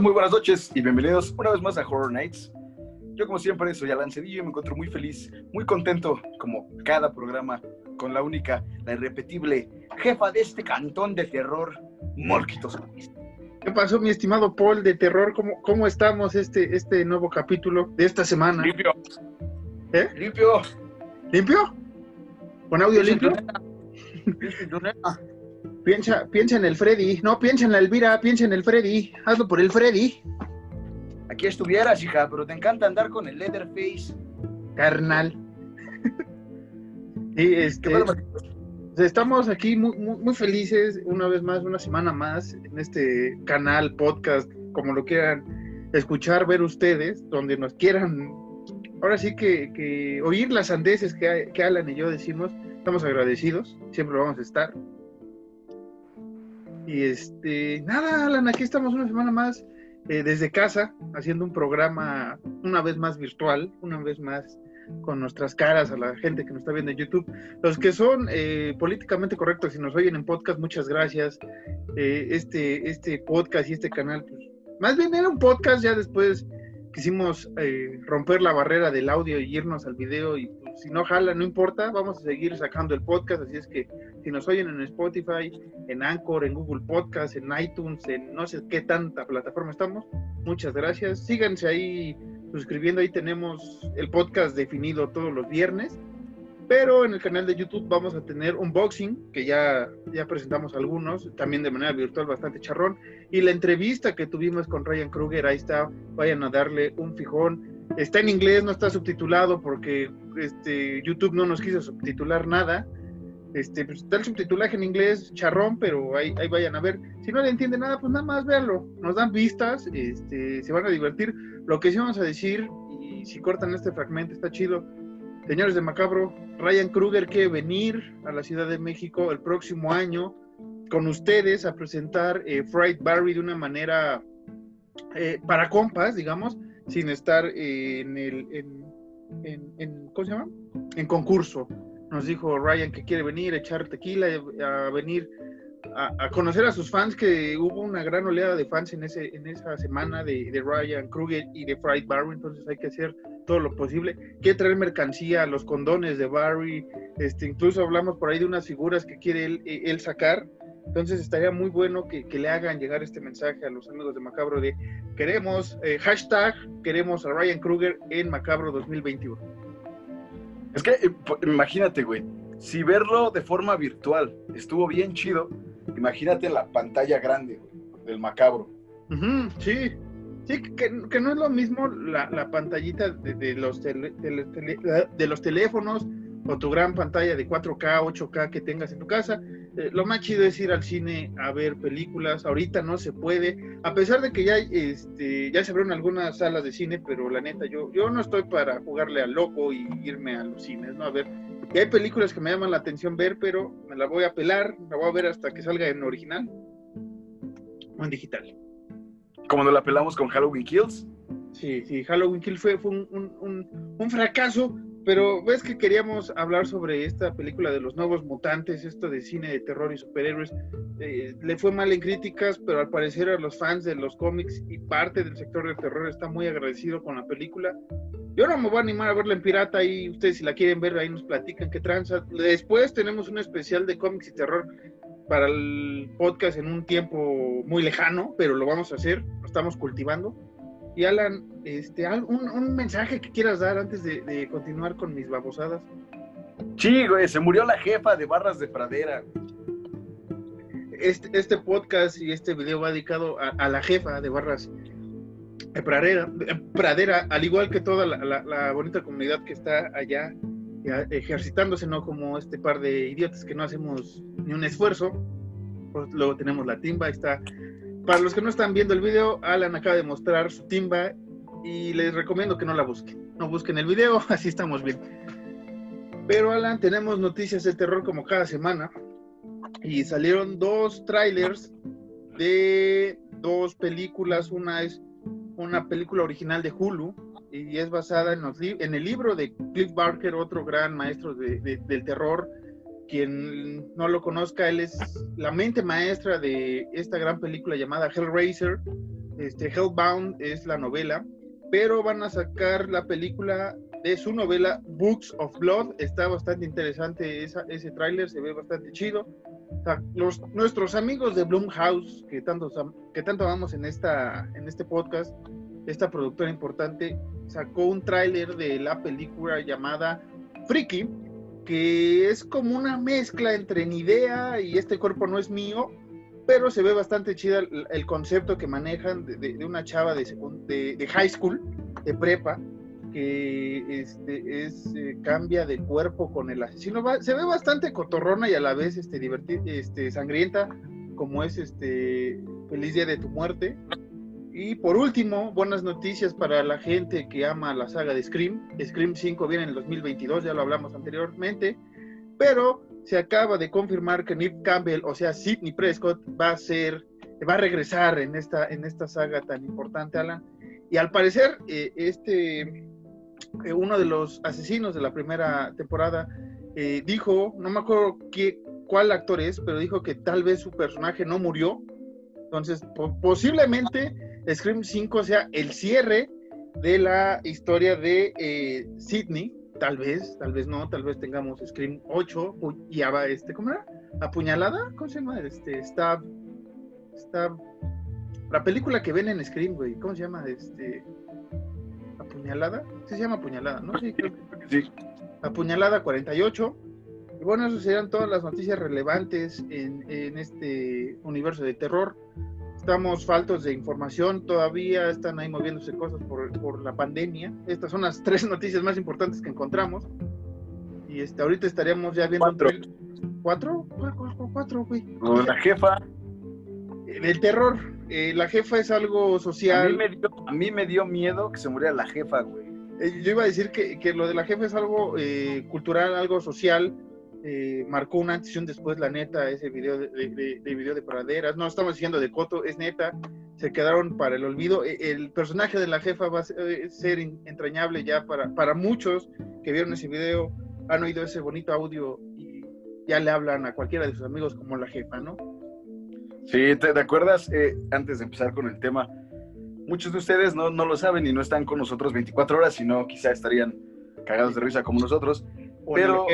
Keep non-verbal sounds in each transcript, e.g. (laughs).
tal? Muy buenas noches y bienvenidos una vez más a Horror Nights. Yo como siempre soy Alan Cedillo y me encuentro muy feliz, muy contento, como cada programa, con la única, la irrepetible jefa de este cantón de terror, Morquitos. ¿Qué pasó, mi estimado Paul de terror? ¿Cómo, cómo estamos este, este nuevo capítulo de esta semana? Limpio. ¿Eh? Limpio. ¿Limpio? ¿Con audio limpio? Ah, Piensa, piensa en el Freddy. No, piensa en la Elvira, piensa en el Freddy. Hazlo por el Freddy, Aquí estuvieras, hija, pero te encanta andar con el Leatherface. carnal. (laughs) y este, ¿Qué pasa, pues, estamos aquí muy, muy, muy felices una vez más, una semana más en este canal, podcast, como lo quieran escuchar, ver ustedes, donde nos quieran. Ahora sí que, que oír las andeses que, que Alan y yo decimos, estamos agradecidos, siempre vamos a estar. Y este, nada, Alan, aquí estamos una semana más eh, desde casa, haciendo un programa una vez más virtual, una vez más con nuestras caras a la gente que nos está viendo en YouTube. Los que son eh, políticamente correctos y nos oyen en podcast, muchas gracias. Eh, este, este podcast y este canal, pues, más bien era un podcast, ya después quisimos eh, romper la barrera del audio y irnos al video y si no jala, no importa, vamos a seguir sacando el podcast, así es que si nos oyen en Spotify, en Anchor, en Google Podcast, en iTunes, en no sé qué tanta plataforma estamos, muchas gracias. Síganse ahí suscribiendo, ahí tenemos el podcast definido todos los viernes, pero en el canal de YouTube vamos a tener unboxing, que ya, ya presentamos algunos, también de manera virtual bastante charrón, y la entrevista que tuvimos con Ryan Kruger, ahí está, vayan a darle un fijón. Está en inglés, no está subtitulado porque este, YouTube no nos quiso subtitular nada. Este, pues, está el subtitulaje en inglés, charrón, pero ahí, vayan a ver. Si no le entiende nada, pues nada más véanlo. Nos dan vistas, este, se van a divertir. Lo que sí vamos a decir, y si cortan este fragmento, está chido. Señores de Macabro, Ryan Kruger quiere venir a la Ciudad de México el próximo año con ustedes a presentar eh, Fried Barry de una manera eh, para compas, digamos, sin estar eh, en el en, en- en- ¿cómo se llama? En concurso. Nos dijo Ryan que quiere venir a echar tequila, a venir a, a conocer a sus fans, que hubo una gran oleada de fans en ese en esa semana de, de Ryan Kruger y de Fried Barry, entonces hay que hacer todo lo posible. Quiere traer mercancía, los condones de Barry, este, incluso hablamos por ahí de unas figuras que quiere él, eh, él sacar. Entonces estaría muy bueno que, que le hagan llegar este mensaje a los amigos de Macabro de queremos, eh, hashtag, queremos a Ryan Kruger en Macabro 2021. Es que eh, imagínate, güey, si verlo de forma virtual estuvo bien chido, imagínate en la pantalla grande, güey, del macabro. Ujú, sí, sí, que, que no es lo mismo la, la pantallita de, de los tele- de los teléfonos o tu gran pantalla de 4K, 8K que tengas en tu casa. Eh, lo más chido es ir al cine a ver películas. Ahorita no se puede, a pesar de que ya, este, ya se abrieron algunas salas de cine, pero la neta, yo, yo no estoy para jugarle al loco y irme a los cines, ¿no? A ver, y hay películas que me llaman la atención ver, pero me la voy a pelar, la voy a ver hasta que salga en original o en digital. Como nos la pelamos con Halloween Kills. Sí, sí, Halloween Kill fue, fue un, un- un- un fracaso, pero ves que queríamos hablar sobre esta película de los nuevos mutantes, esto de cine de terror y superhéroes. Eh, le fue mal en críticas, pero al parecer a los fans de los cómics y parte del sector del terror está muy agradecido con la película. Yo no me voy a animar a verla en pirata y ustedes si la quieren ver ahí nos platican qué tranza. Después tenemos un especial de cómics y terror para el podcast en un tiempo muy lejano, pero lo vamos a hacer, lo estamos cultivando. Y Alan, este, un, un mensaje que quieras dar antes de, de continuar con mis babosadas. Sí, güey, se murió la jefa de Barras de Pradera. Este, este podcast y este video va dedicado a, a la jefa de Barras de Pradera, de Pradera, al igual que toda la, la- la bonita comunidad que está allá ejercitándose, no como este par de idiotas que no hacemos ni un esfuerzo. Pues luego tenemos la timba, ahí está. Para los que no están viendo el video, Alan acaba de mostrar su timba y les recomiendo que no la busquen. No busquen el video, (laughs) así estamos bien. Pero Alan, tenemos noticias de terror como cada semana y salieron dos trailers de dos películas. Una es una película original de Hulu y es basada en, los en el libro de Cliff Barker, otro gran maestro de- de- del terror. Quien no lo conozca, él es la mente maestra de esta gran película llamada Hellraiser, Este, Hellbound es la novela, pero van a sacar la película de su novela Books of Blood. Está bastante interesante ese tráiler, se ve bastante chido. los, nuestros amigos de Blumhouse, que tanto, que tanto amamos en, esta, en este podcast, esta productora importante, sacó un tráiler de la película llamada Freaky, que es como una mezcla entre ni idea y este cuerpo no es mío, pero se ve bastante chida el, concepto que manejan de, una chava de, high school, de prepa, que este, es, eh, cambia de cuerpo con el asesino. se ve bastante cotorrona y a la vez este, este, sangrienta, como es este Feliz Día de tu Muerte. Y por último, buenas noticias para la gente que ama la saga de Scream. Scream 5 viene en el 2022, ya lo hablamos anteriormente, pero se acaba de confirmar que Nick Campbell, o sea, Sidney Prescott, va a ser, va a regresar en esta, en esta saga tan importante, Alan. Y al parecer, eh, este, eh, uno de los asesinos de la primera temporada eh, dijo, no me acuerdo qué, cuál actor es, pero dijo que tal vez su personaje no murió. Entonces, posiblemente Scream 5 sea el cierre de la historia de eh, Sidney, tal vez, tal vez no, tal vez tengamos Scream 8 y este, ¿cómo era? Apuñalada, ¿cómo se llama? Este, Stab, Stab, la película que ven en Scream, güey, ¿cómo se llama? Este, Apuñalada, sí se llama Apuñalada, ¿no? Sí, creo que... sí. Apuñalada 48. Y bueno, esas serían todas las noticias relevantes en, en este universo de terror estamos faltos de información todavía, están ahí moviéndose cosas por, por, la pandemia. Estas son las (laughs) tres noticias más importantes que encontramos. Y este, ahorita estaríamos ya viendo... Cuatro. ¿Cuatro? Cuatro, güey. La jefa. El terror. Eh, la jefa es algo social. A mí, me dio, a mí me dio miedo que se muriera la jefa, güey. Eh, yo iba a decir que, que, lo de la jefa es algo eh, cultural, algo social, eh, marcó una antes y un después, la neta, ese video de, de, video de praderas. No estamos diciendo de Coto, es neta, se quedaron para el olvido. E, el personaje de la jefa va a ser eh, entrañable ya para, para muchos que vieron ese video, han oído ese bonito audio y ya le hablan a cualquiera de sus amigos como la jefa, ¿no? Sí, ¿te, acuerdas? Eh, antes de empezar con el tema, muchos de ustedes no, no lo saben y no están con nosotros 24 horas, sino quizá estarían cagados de risa como nosotros. pero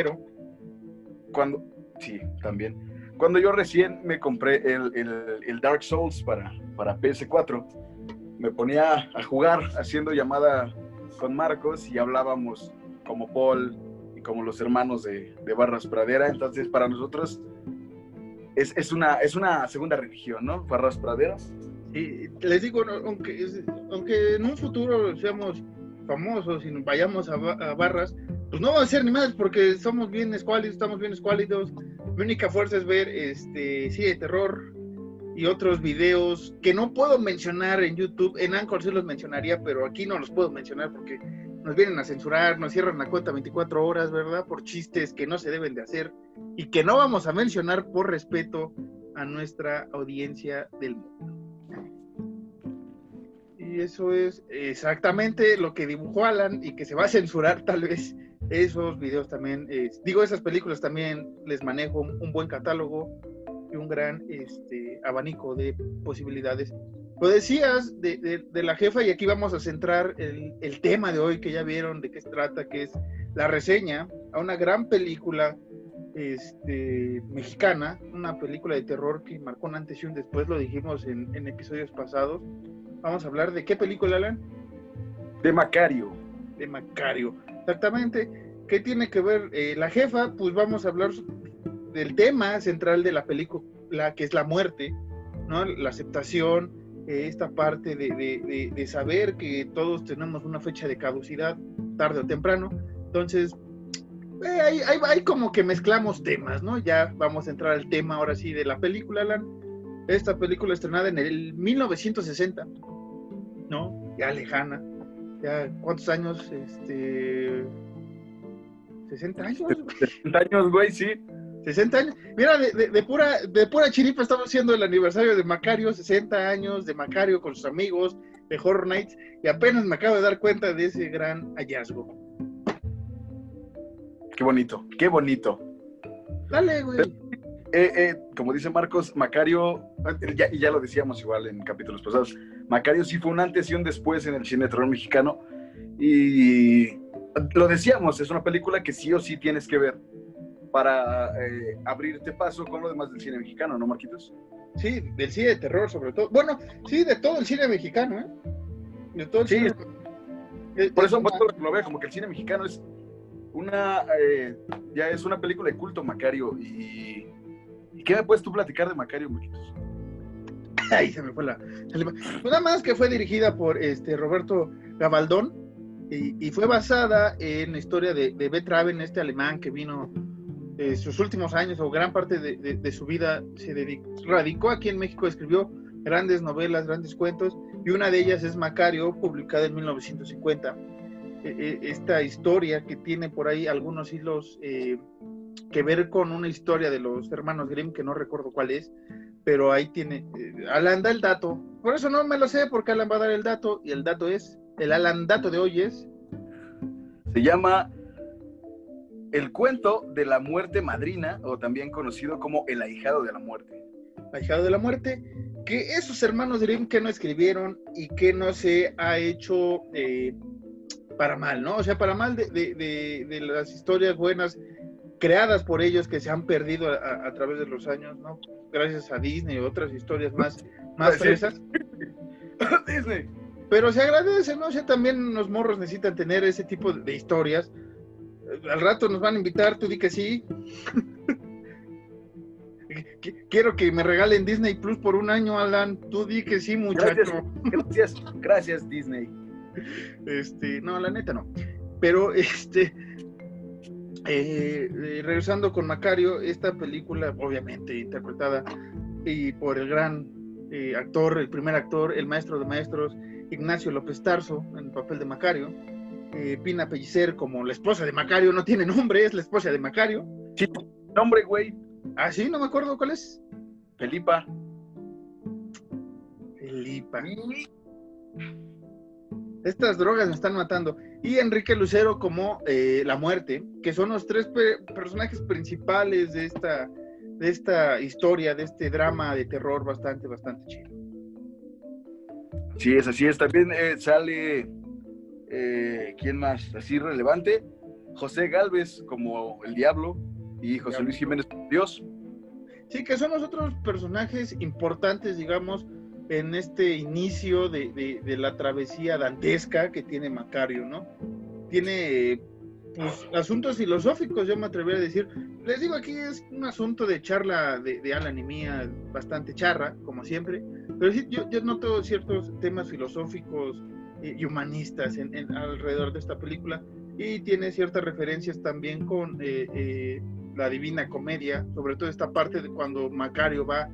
cuando, sí, también. Cuando yo recién me compré el, el, Dark Souls para, para PS4, me ponía a jugar haciendo llamada con Marcos y hablábamos como Paul y como los hermanos de, de Barras Pradera. Entonces, para nosotros es, es, una, es una segunda religión, ¿no? Barras Pradera. Y les digo, aunque, aunque en un futuro seamos famosos y vayamos a, a Barras, pues no va a ser ni más porque somos bien escuálidos, estamos bien escuálidos. Mi única fuerza es ver este sí de terror y otros videos que no puedo mencionar en YouTube. En Anchor sí los mencionaría, pero aquí no los puedo mencionar porque nos vienen a censurar, nos cierran la cuenta 24 horas, ¿verdad? Por chistes que no se deben de hacer y que no vamos a mencionar por respeto a nuestra audiencia del mundo. Y eso es exactamente lo que dibujó Alan y que se va a censurar tal vez esos videos también, digo, esas películas también les manejo un, buen catálogo y un gran este, abanico de posibilidades. Lo decías de, la jefa y aquí vamos a centrar el, el, tema de hoy que ya vieron de qué se trata, que es la reseña a una gran película este, mexicana, una película de terror que marcó un antes y un después, lo dijimos en, en episodios pasados. Vamos a hablar de qué película, Alan? De Macario. De Macario. Exactamente. ¿Qué tiene que ver eh, la jefa? Pues vamos a hablar del tema central de la película, que es la muerte, ¿no? La aceptación, eh, esta parte de, saber que todos tenemos una fecha de caducidad, tarde o temprano. Entonces, eh, hay, como que mezclamos temas, ¿no? Ya vamos a entrar al tema ahora sí de la película, Alan. Esta película estrenada en el 1960, ¿no? Ya lejana ya, ¿cuántos años? Este, 60 años. 60 años, güey, sí. 60 años. Mira, de, pura, de pura chiripa estamos haciendo el aniversario de Macario, 60 años de Macario con sus amigos de Horror Nights, y apenas me acabo de dar cuenta de ese gran hallazgo. Qué bonito, qué bonito. Dale, güey. Eh, eh, como dice Marcos, Macario, y ya lo decíamos igual en capítulos pasados, Macario sí fue un antes y un después en el cine de terror mexicano. Y lo decíamos, es una película que sí o sí tienes que ver para eh, abrirte paso con lo demás del cine mexicano, ¿no, Marquitos? Sí, del cine de terror sobre todo. Bueno, sí, de todo el cine mexicano, ¿eh? De todo el Sí, cine. Por Es eso una- por eso lo veo, como que el cine mexicano es una, eh, ya es una película de culto, Macario. Y, ¿y qué me puedes tú platicar de Macario, Marquitos? (laughs) Ay, se me fue la. Pues nada más que fue dirigida por este Roberto Gabaldón y, y fue basada en la historia de, de Beethoven, este alemán que vino eh, sus últimos años o gran parte de, de- de su vida se dedicó, radicó aquí en México, escribió grandes novelas, grandes cuentos y una de ellas es Macario, publicada en 1950. Eh, eh, esta historia que tiene por ahí algunos hilos eh, que ver con una historia de los hermanos Grimm, que no recuerdo cuál es, pero ahí tiene, eh, Alan da el dato, por eso no me lo sé, porque Alan va a dar el dato, y el dato es, el Alan dato de hoy es, Se llama El cuento de la muerte madrina, o también conocido como El ahijado de la muerte. Ahijado de la Muerte, que esos hermanos Grimm que no escribieron y que no se ha hecho eh, para mal, ¿no? O sea, para mal de, de- de- de las historias buenas creadas por ellos que se han perdido a, través de los años, ¿no? Gracias a Disney y otras historias más, más Sí. fresas. (coughs) Disney. Pero se agradece, ¿no? O sea, también los morros necesitan tener ese tipo de historias. Al rato nos van a invitar, tú di que sí. (laughs) Qu- Quiero que me regalen Disney Plus por un año, Alan. Tú di que sí, muchacho. Gracias, gracias Disney. Este, no, la neta no. Pero, este, eh, eh, regresando con Macario, esta película, obviamente interpretada y por el gran eh, actor, el primer actor, el maestro de maestros, Ignacio López Tarso, en el papel de Macario. Eh, Pina Pellicer como la esposa de Macario, no tiene nombre, es la esposa de Macario. Sí, nombre, güey. Ah, sí, no me acuerdo cuál es. Felipa. Felipa. Estas drogas me están matando. Y Enrique Lucero como eh, La Muerte, que son los tres pe- personajes principales de esta, de esta historia, de este drama de terror bastante, bastante chido. Sí, es así es. También eh, sale, eh, ¿quién más? Así relevante. José Galvez como el diablo y José Luis Jiménez como Dios. Sí, que son los otros personajes importantes, digamos, en este inicio de, de- la travesía dantesca que tiene Macario, ¿no? Tiene pues, asuntos filosóficos, yo me atrevería a decir. Les digo, aquí es un asunto de charla de, de Alan y mía, bastante charra, como siempre, pero sí, yo, yo noto ciertos temas filosóficos y humanistas en- alrededor de esta película y tiene ciertas referencias también con eh, eh, la Divina Comedia, sobre todo esta parte de cuando Macario va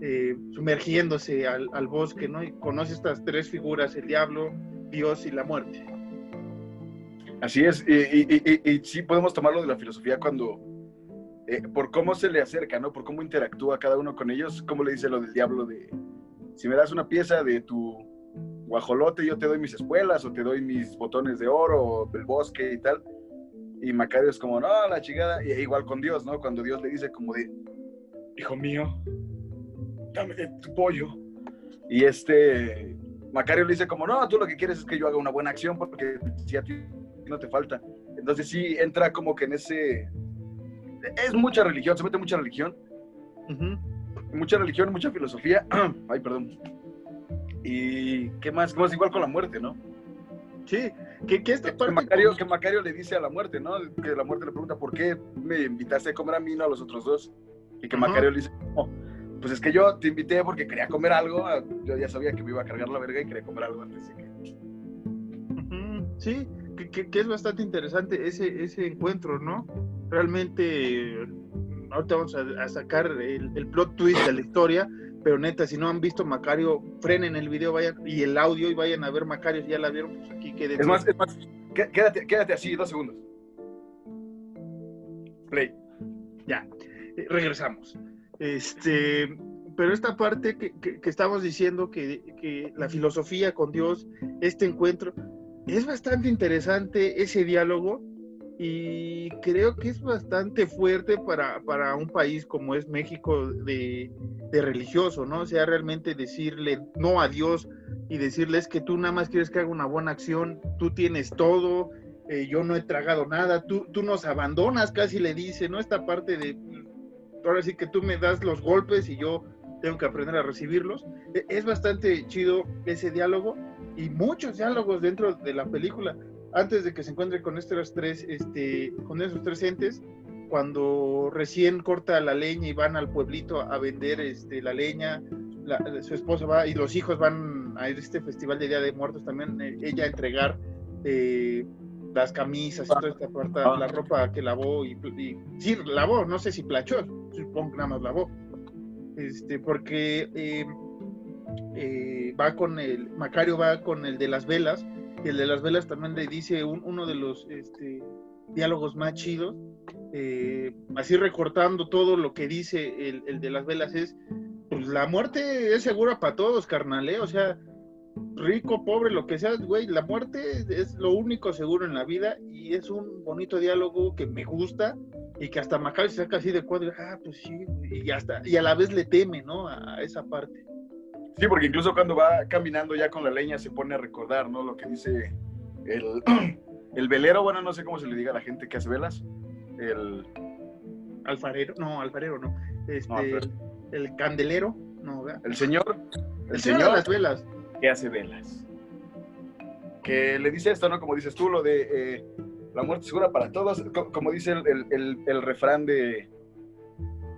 eh, sumergiéndose al, al bosque, ¿no? Y conoce estas tres figuras, el diablo, Dios y la muerte. Así es. Y, y- y- y- sí podemos tomarlo de la filosofía cuando, eh, por cómo se le acerca, ¿no? Por cómo interactúa cada uno con ellos, cómo le dice lo del diablo de, si me das una pieza de tu guajolote, yo te doy mis espuelas o te doy mis botones de oro o del bosque y tal. Y Macario es como, no, la chingada. Y igual con Dios, ¿no? Cuando Dios le dice como de, hijo mío, dame de tu pollo. Y este, Macario le dice como, no, tú lo que quieres es que yo haga una buena acción porque si a ti no te falta. Entonces sí entra como que en ese... Es mucha religión, se mete mucha religión, Ujú. mucha religión, mucha filosofía. (clears throat) Ay, perdón. Y qué más, ¿Cómo es igual con la muerte, ¿no? Sí, que, que esta Que parte... Macario, que Macario le dice a la muerte, ¿no? Que la muerte le pregunta, ¿por qué me invitaste a comer a mí, no a los otros dos? Y que Ajá. Macario le dice, "No, pues es que yo te invité porque quería comer algo, yo ya sabía que me iba a cargar la verga y quería comer algo antes que... Sí, que, que- que es bastante interesante ese, ese encuentro, ¿no? Realmente, ahorita vamos a, a sacar el, el plot twist de la historia, pero neta, si no han visto Macario, frenen el video vayan y el audio y vayan a ver Macario, si ya la vieron, pues aquí quédense. Es más, es más, qué- quédate, quédate así, dos segundos. Play. Ya, eh, regresamos. Este, pero esta parte que, que- que estamos diciendo que, que la filosofía con Dios, este encuentro, es bastante interesante ese diálogo y creo que es bastante fuerte para, para un país como es México de, de, religioso, ¿no? O sea, realmente decirle no a Dios y decirles que tú nada más quieres que haga una buena acción, tú tienes todo, eh, yo no he tragado nada, tú, tú nos abandonas, casi le dice, ¿no? Esta parte de, ahora sí que tú me das los golpes y yo tengo que aprender a recibirlos. E, es bastante chido ese diálogo y muchos diálogos dentro de la película antes de que se encuentre con estos tres, este, con esos tres entes, cuando recién corta la leña y van al pueblito a vender este, la leña, su esposa va y los hijos van a este festival de Día de Muertos también, eh, ella a entregar eh, las camisas y toda esta parte, la ropa que lavó y, y, sí, lavó, no sé si plachó, supongo que nada más lavó, este, porque eh, va con el, Macario va con el de las velas, y el de las velas también le dice uno de los este, diálogos más chidos, eh, así recortando todo lo que dice el, de las velas es, pues la muerte es segura para todos, carnal, ¿eh? o sea, rico, pobre, lo que sea, güey, la muerte es lo único seguro en la vida y es un bonito diálogo que me gusta y que hasta Macario se saca así de cuadro, ah, pues sí, y hasta, y a la vez le teme, ¿no? A esa parte. Sí, porque incluso cuando va caminando ya con la leña se pone a recordar, ¿no? Lo que dice el, (clears throat) el velero, bueno, no sé cómo se le diga a la gente que hace velas. El alfarero, no, alfarero no. Este, el candelero, no, ¿verdad? El señor, el, señor, de las velas. Que hace velas. Que le dice esto, ¿no? Como dices tú, lo de eh, la muerte segura para todos, como dice el, el, el refrán de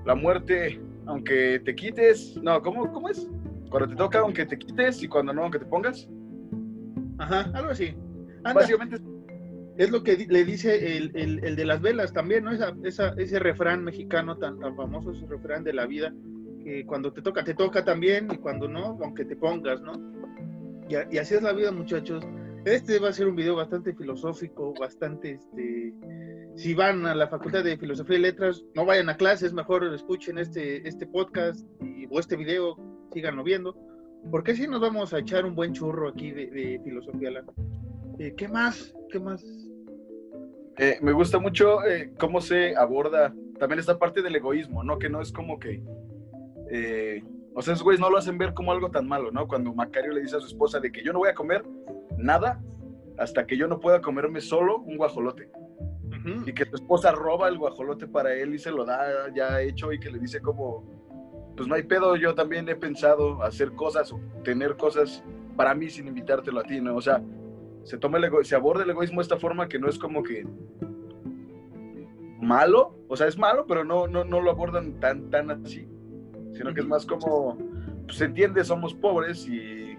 la muerte, aunque te quites, no, ¿cómo, cómo es? Cuando te toca, aunque te quites, y cuando no, aunque te pongas. Ajá, algo así. Básicamente. Es lo que le dice el, el, de las velas también, ¿no? Esa, esa, ese refrán mexicano tan, tan famoso, ese refrán de la vida, que cuando te toca, te toca también, y cuando no, aunque te pongas, ¿no? Y, así es la vida, muchachos. Este va a ser un video bastante filosófico, bastante, este, si van a la Facultad de Filosofía y Letras, no vayan a clases, mejor escuchen este, este podcast y, o este video síganlo viendo, porque si nos vamos a echar un buen churro aquí de, filosofía. Eh, ¿Qué más? ¿Qué más? Eh, me gusta mucho eh, cómo se aborda también esta parte del egoísmo, ¿no? Que no es como que... o sea, esos güeyes no lo hacen ver como algo tan malo, ¿no? Cuando Macario le dice a su esposa de que yo no voy a comer nada hasta que yo no pueda comerme solo un guajolote. Y que su esposa roba el guajolote para él y se lo da ya hecho y que le dice como, pues no hay pedo, yo también he pensado hacer cosas o tener cosas para mí sin invitártelo a ti, ¿no? O sea, se, toma el se aborda el egoísmo de esta forma que no es como que malo, o sea, es malo, pero no, no, no lo abordan tan, tan así, sino que es más como, pues se entiende, somos pobres y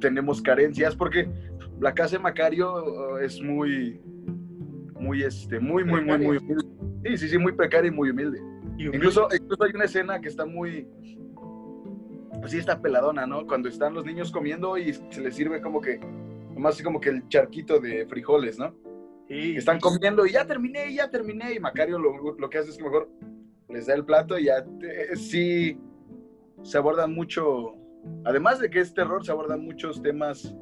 tenemos carencias, porque la casa de Macario uh, es muy, muy, este, muy, muy, muy, muy humilde. Sí, sí, sí, muy precaria y muy humilde. Incluso, incluso hay una escena que está muy, pues sí, está peladona, ¿no? Cuando están los niños comiendo y se les sirve como que, más así como que el charquito de frijoles, ¿no? Sí. Están comiendo y ya terminé, ya terminé. Y Macario lo, lo, que hace es que mejor les da el plato y ya eh, sí se abordan mucho, además de que es terror, se abordan muchos temas.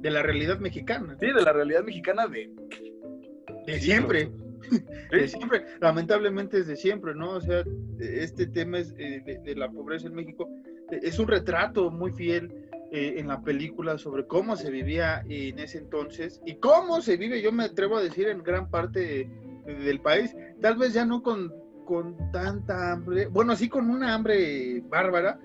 De la realidad mexicana. Sí, de la realidad mexicana de... De siempre siempre, lamentablemente es de siempre, ¿no? O sea, este tema es, eh, de, la pobreza en México eh, es un retrato muy fiel eh, en la película sobre cómo se vivía en ese entonces y cómo se vive, yo me atrevo a decir, en gran parte del país, tal vez ya no con, con tanta hambre, bueno, sí con una hambre bárbara,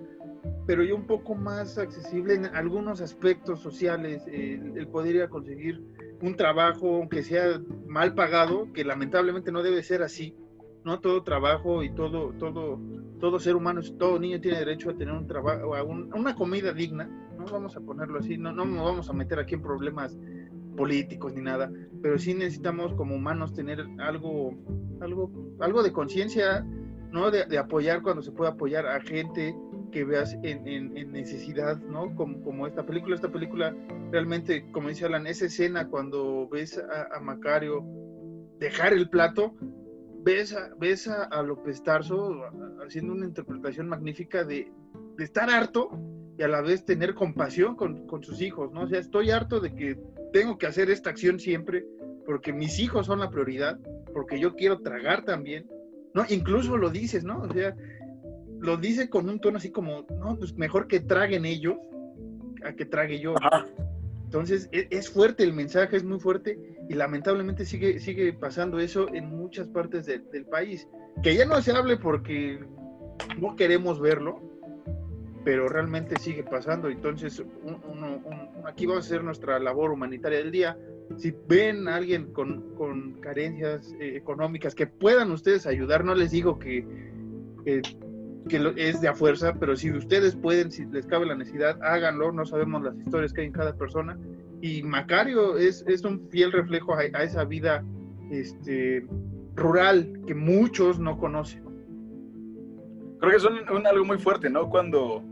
pero ya un poco más accesible en algunos aspectos sociales, el poder ir a conseguir un trabajo, aunque sea mal pagado, que lamentablemente no debe ser así, ¿no? Todo trabajo y todo, todo, todo ser humano, todo niño tiene derecho a tener un trabajo, a una comida digna, no vamos a ponerlo así, no, no nos vamos a meter aquí en problemas políticos ni nada, pero sí necesitamos como humanos tener algo, algo, algo de conciencia, ¿no? De, apoyar cuando se puede apoyar a gente que veas en, en, necesidad, ¿no? Como, como, esta película, esta película realmente, como dice Alan, esa escena cuando ves a, Macario dejar el plato, ves a, ves a, López Tarso haciendo una interpretación magnífica de, de, estar harto y a la vez tener compasión con, con, sus hijos, ¿no? O sea, estoy harto de que tengo que hacer esta acción siempre porque mis hijos son la prioridad, porque yo quiero tragar también, ¿no? Incluso lo dices, ¿no? O sea, lo dice con un tono así como, no, pues mejor que traguen ellos a que trague yo. Entonces, e, es, fuerte el mensaje, es muy fuerte y lamentablemente sigue, sigue pasando eso en muchas partes del país. Que ya no se hable porque no queremos verlo, pero realmente sigue pasando. Entonces, aquí va a ser nuestra labor humanitaria del día. Si ven a alguien con, carencias eh, económicas que puedan ustedes ayudar, no les digo que, que, es de a fuerza, pero si ustedes pueden, si les cabe la necesidad, háganlo. No sabemos las historias que hay en cada persona. Y Macario es, es un fiel reflejo a, esa vida este, rural que muchos no conocen. Creo que es un, algo muy fuerte, ¿no? Cuando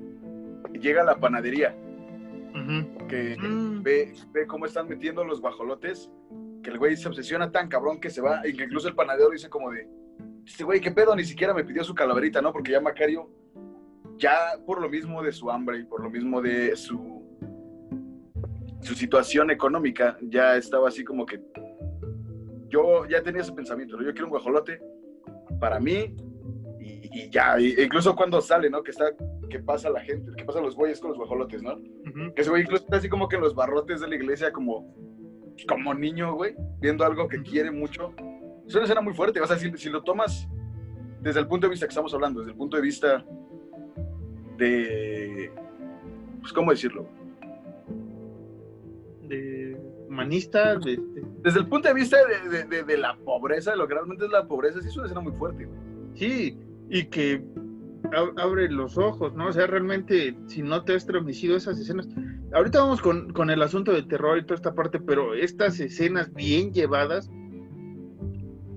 llega a la panadería, que mm. ve, ve, cómo están metiendo los guajolotes, que el güey se obsesiona tan cabrón que se va, y que incluso el panadero dice como de, este güey, ¿qué pedo? Ni siquiera me pidió su calaverita, ¿no? Porque ya Macario, ya por lo mismo de su hambre y por lo mismo de su, su situación económica, ya estaba así como que, yo ya tenía ese pensamiento, ¿no? Yo quiero un guajolote para mí y, ya, incluso cuando sale, ¿no? Que está qué pasa la gente, qué pasa los güeyes con los guajolotes, ¿no? Que ese güey incluso está así como que en los barrotes de la iglesia como, como niño, güey, viendo algo que quiere mucho. Es una escena muy fuerte, o sea, si, si, lo tomas desde el punto de vista que estamos hablando, desde el punto de vista de, pues, ¿cómo decirlo? De humanista, Desde el punto de vista de, de, de, la pobreza, de lo que realmente es la pobreza, sí es una escena muy fuerte, güey. Sí, y que abre los ojos, ¿no? O sea, realmente, si no te has transmitido esas escenas. Ahorita vamos con, el asunto del terror y toda esta parte, pero estas escenas bien llevadas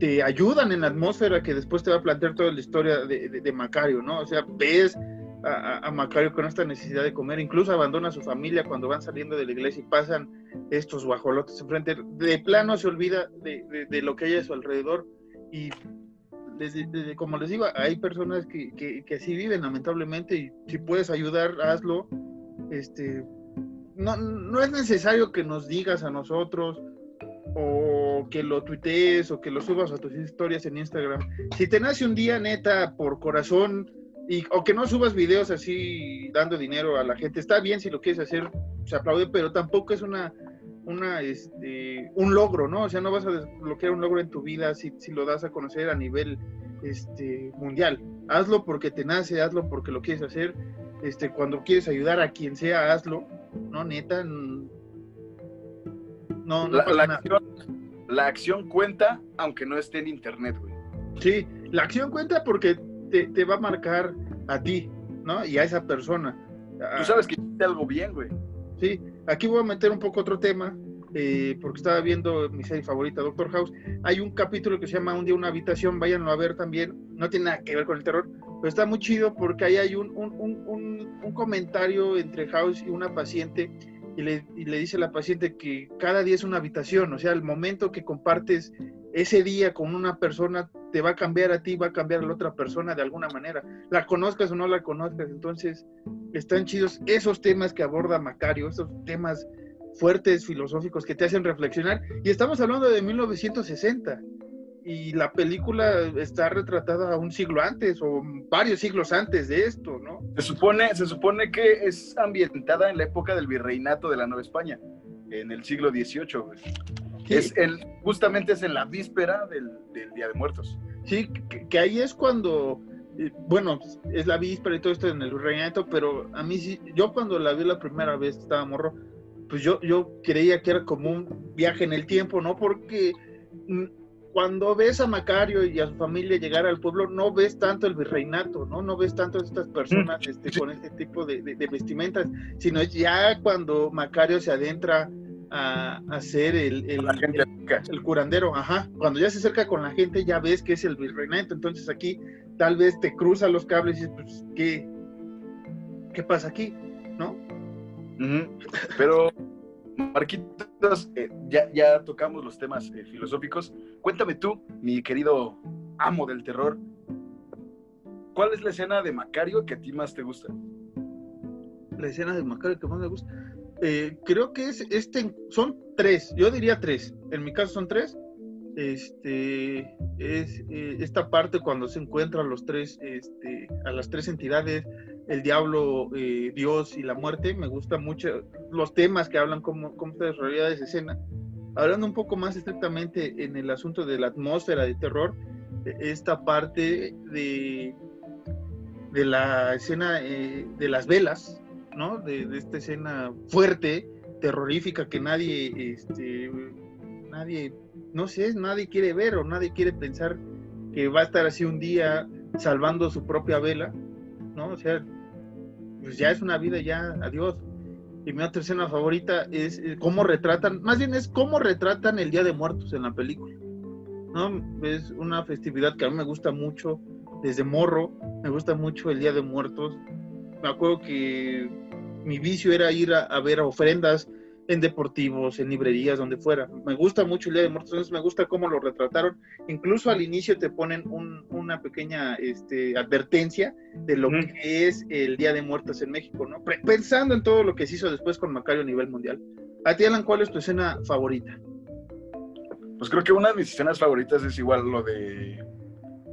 te ayudan en la atmósfera que después te va a plantear toda la historia de, Macario, ¿no? O sea, ves a, Macario con esta necesidad de comer, incluso abandona a su familia cuando van saliendo de la iglesia y pasan estos guajolotes enfrente. De plano se olvida de, de lo que hay a su alrededor y como les digo, hay personas que, que, así viven lamentablemente y si puedes ayudar, hazlo. Este, no, no es necesario que nos digas a nosotros o que lo tuitees o que lo subas a tus historias en Instagram. Si te nace un día neta por corazón y, o que no subas videos así dando dinero a la gente, está bien si lo quieres hacer, se aplaude, pero tampoco es una una, este, un logro, ¿no? O sea, no vas a desbloquear un logro en tu vida si, si lo das a conocer a nivel este, mundial. Hazlo porque te nace, hazlo porque lo quieres hacer. Este, cuando quieres ayudar a quien sea, hazlo, ¿no? Neta, no, no la, acción, la acción cuenta aunque no esté en internet, güey. Sí, la acción cuenta porque te, te va a marcar a ti, ¿no? Y a esa persona. Tú sabes que hiciste algo bien, güey. Sí, aquí voy a meter un poco otro tema, eh, porque estaba viendo mi serie favorita, Doctor House. Hay un capítulo que se llama Un día una habitación, váyanlo a ver también. No tiene nada que ver con el terror, pero está muy chido porque ahí hay un, un, comentario entre House y una paciente y le, y le, dice a la paciente que cada día es una habitación, o sea, el momento que compartes ese día con una persona te va a cambiar a ti, va a cambiar a la otra persona de alguna manera, la conozcas o no la conozcas. Entonces, están chidos esos temas que aborda Macario, esos temas fuertes, filosóficos, que te hacen reflexionar. Y estamos hablando de 1960. Y la película está retratada un siglo antes o varios siglos antes de esto, ¿no? Se supone, se supone que es ambientada en la época del virreinato de la Nueva España, en el siglo XVIII. Es el, justamente es en la víspera del, Día de Muertos. Sí, que, ahí es cuando, eh, bueno, es la víspera y todo esto en el reinato, pero a mí sí, yo cuando la vi la primera vez, estaba morro, pues yo, yo creía que era como un viaje en el tiempo, ¿no? Porque mm, cuando ves a Macario y a su familia llegar al pueblo, no ves tanto el virreinato, ¿no? No ves tanto a estas personas mm. este, con este tipo de, de, vestimentas, sino ya cuando Macario se adentra a, hacer el, el, curandero, ajá. Cuando ya se acerca con la gente, ya ves que es el virreinato. Entonces aquí tal vez te cruza los cables y dices, pues, ¿qué, qué pasa aquí? ¿No? Pero, Marquitos, eh, ya, ya tocamos los temas eh, filosóficos. Cuéntame tú, mi querido amo del terror, ¿cuál es la escena de Macario que a ti más te gusta? La escena de Macario que más me gusta eh, creo que es este, son tres, yo diría tres, en mi caso son tres. Este es eh, esta parte cuando se encuentran los tres, este, a las tres entidades, el diablo, eh, Dios y la muerte. Me gusta mucho los temas que hablan, cómo, cómo está desarrollada esa escena. Hablando un poco más estrictamente en el asunto de la atmósfera de terror, esta parte de, de la escena de las velas, ¿no? De, esta escena fuerte, terrorífica que nadie, este, nadie, no sé, nadie quiere ver o nadie quiere pensar que va a estar así un día salvando su propia vela, ¿no? O sea, pues ya es una vida, ya, adiós. Y mi otra escena favorita es eh, cómo retratan, más bien es cómo retratan el Día de Muertos en la película. ¿no? Es una festividad que a mí me gusta mucho desde morro, me gusta mucho el Día de Muertos. Me acuerdo que mi vicio era ir a, ver ofrendas en deportivos, en librerías, donde fuera. Me gusta mucho el Día de Muertos, entonces me gusta cómo lo retrataron. Incluso al inicio te ponen una pequeña este, advertencia de lo que es el Día de Muertos en México, ¿no? Pensando en todo lo que se hizo después con Macario a nivel mundial. A ti, Alan, ¿cuál es tu escena favorita? Pues creo que una de mis escenas favoritas es igual lo de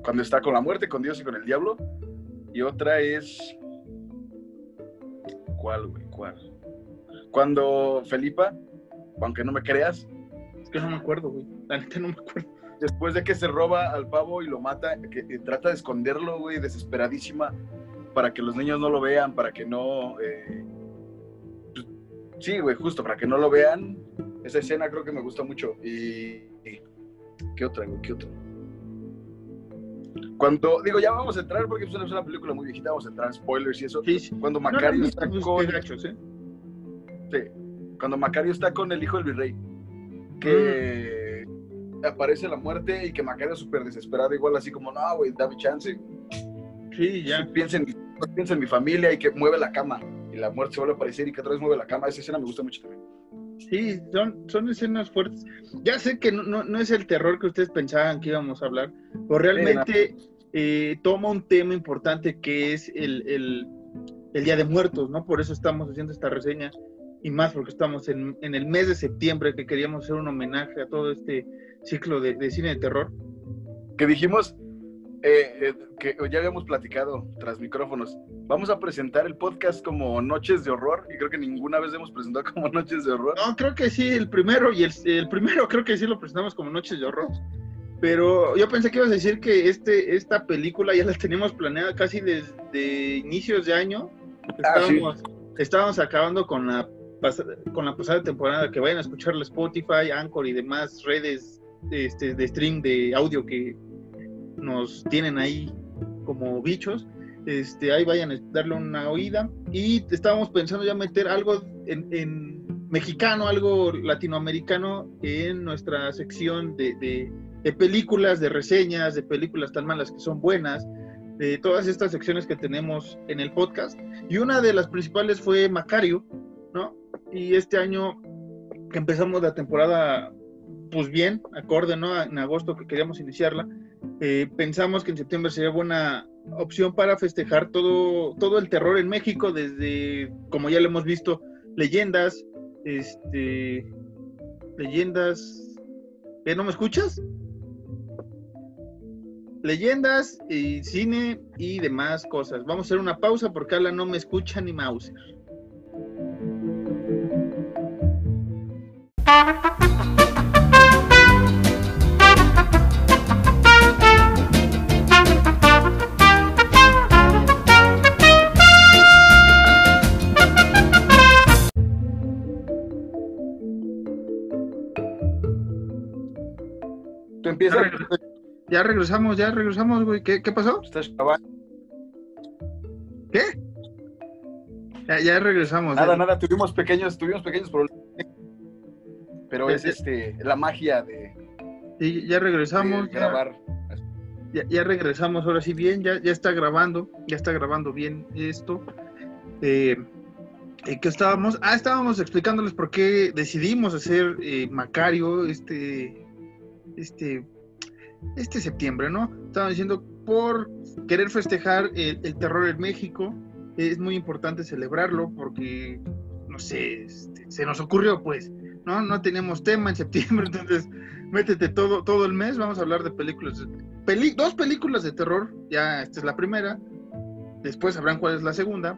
cuando está con la muerte, con Dios y con el diablo. Y otra es ¿Cuál, güey? ¿Cuál? Cuando Felipa, aunque no me creas. Es que no me acuerdo, güey. La neta no me acuerdo. Después de que se roba al pavo y lo mata, que, trata de esconderlo, güey, desesperadísima, para que los niños no lo vean, para que no. Eh, pues, sí, güey, justo, para que no lo vean. Esa escena creo que me gusta mucho. Y. ¿Qué otra, güey? ¿Qué otra? Cuando, digo, ya vamos a entrar porque es una, película muy viejita, vamos a entrar spoilers y eso. Cuando Macario está con. ¿eh? Sí. Cuando Macario está con el hijo del virrey, que mm. aparece la muerte y que Macario es súper desesperado, igual así como, no, güey, dame chance. Sí, ya. piensa, en, piensa en mi familia y que mueve la cama. Y la muerte se vuelve a aparecer y que otra vez mueve la cama. Esa escena me gusta mucho también. Sí, son, son escenas fuertes. Ya sé que no, no, es el terror que ustedes pensaban que íbamos a hablar, pero realmente eh, toma un tema importante que es el, el, el, Día de Muertos, ¿no? Por eso estamos haciendo esta reseña y más porque estamos en, en el mes de septiembre que queríamos hacer un homenaje a todo este ciclo de, de cine de terror. Que dijimos, eh, eh, que ya habíamos platicado tras micrófonos, vamos a presentar el podcast como Noches de Horror y creo que ninguna vez hemos presentado (laughs) como Noches de Horror. No, creo que sí, el primero y el, el primero creo que sí lo presentamos como Noches de Horror. Pero yo pensé que ibas a decir que este, esta película ya la teníamos planeada casi desde inicios de año. Ah, estábamos, estábamos acabando con la, con la pasada temporada, que vayan a escuchar la Spotify, Anchor y demás redes este, de stream de audio que nos tienen ahí como bichos, este, ahí vayan a darle una oída. Y estábamos pensando ya meter algo en, mexicano, algo latinoamericano en nuestra sección de, de, películas, de reseñas, de películas tan malas que son buenas, de todas estas secciones que tenemos en el podcast. Y una de las principales fue Macario, ¿no? Y este año empezamos la temporada, pues bien, acorde, ¿no? En agosto que queríamos iniciarla, eh, pensamos que en septiembre sería buena opción para festejar todo, todo el terror en México, desde, como ya lo hemos visto, leyendas, este, leyendas, ¿eh, ¿no me escuchas? Leyendas y cine y demás cosas. Vamos a hacer una pausa porque Ala no me escucha ni Mauser. Ya regresamos, ya regresamos, güey. ¿Qué, pasó? ¿Estás ¿Qué? Ya, regresamos. Nada, nada, tuvimos pequeños, tuvimos pequeños problemas. Pero es este la magia de. Sí, ya regresamos. grabar. Ya, regresamos, ahora sí bien, ya, ya está grabando, ya está grabando bien esto. Eh, eh ¿Qué estábamos? Ah, estábamos explicándoles por qué decidimos hacer eh, Macario, este, este este septiembre, ¿no? Estaban diciendo por querer festejar el, terror en México, es muy importante celebrarlo porque no sé, este, se nos ocurrió, pues, ¿no? No tenemos tema en septiembre, (laughs) entonces métete todo, todo el mes, vamos a hablar de películas. dos películas de terror, ya esta es la primera, después sabrán cuál es la segunda,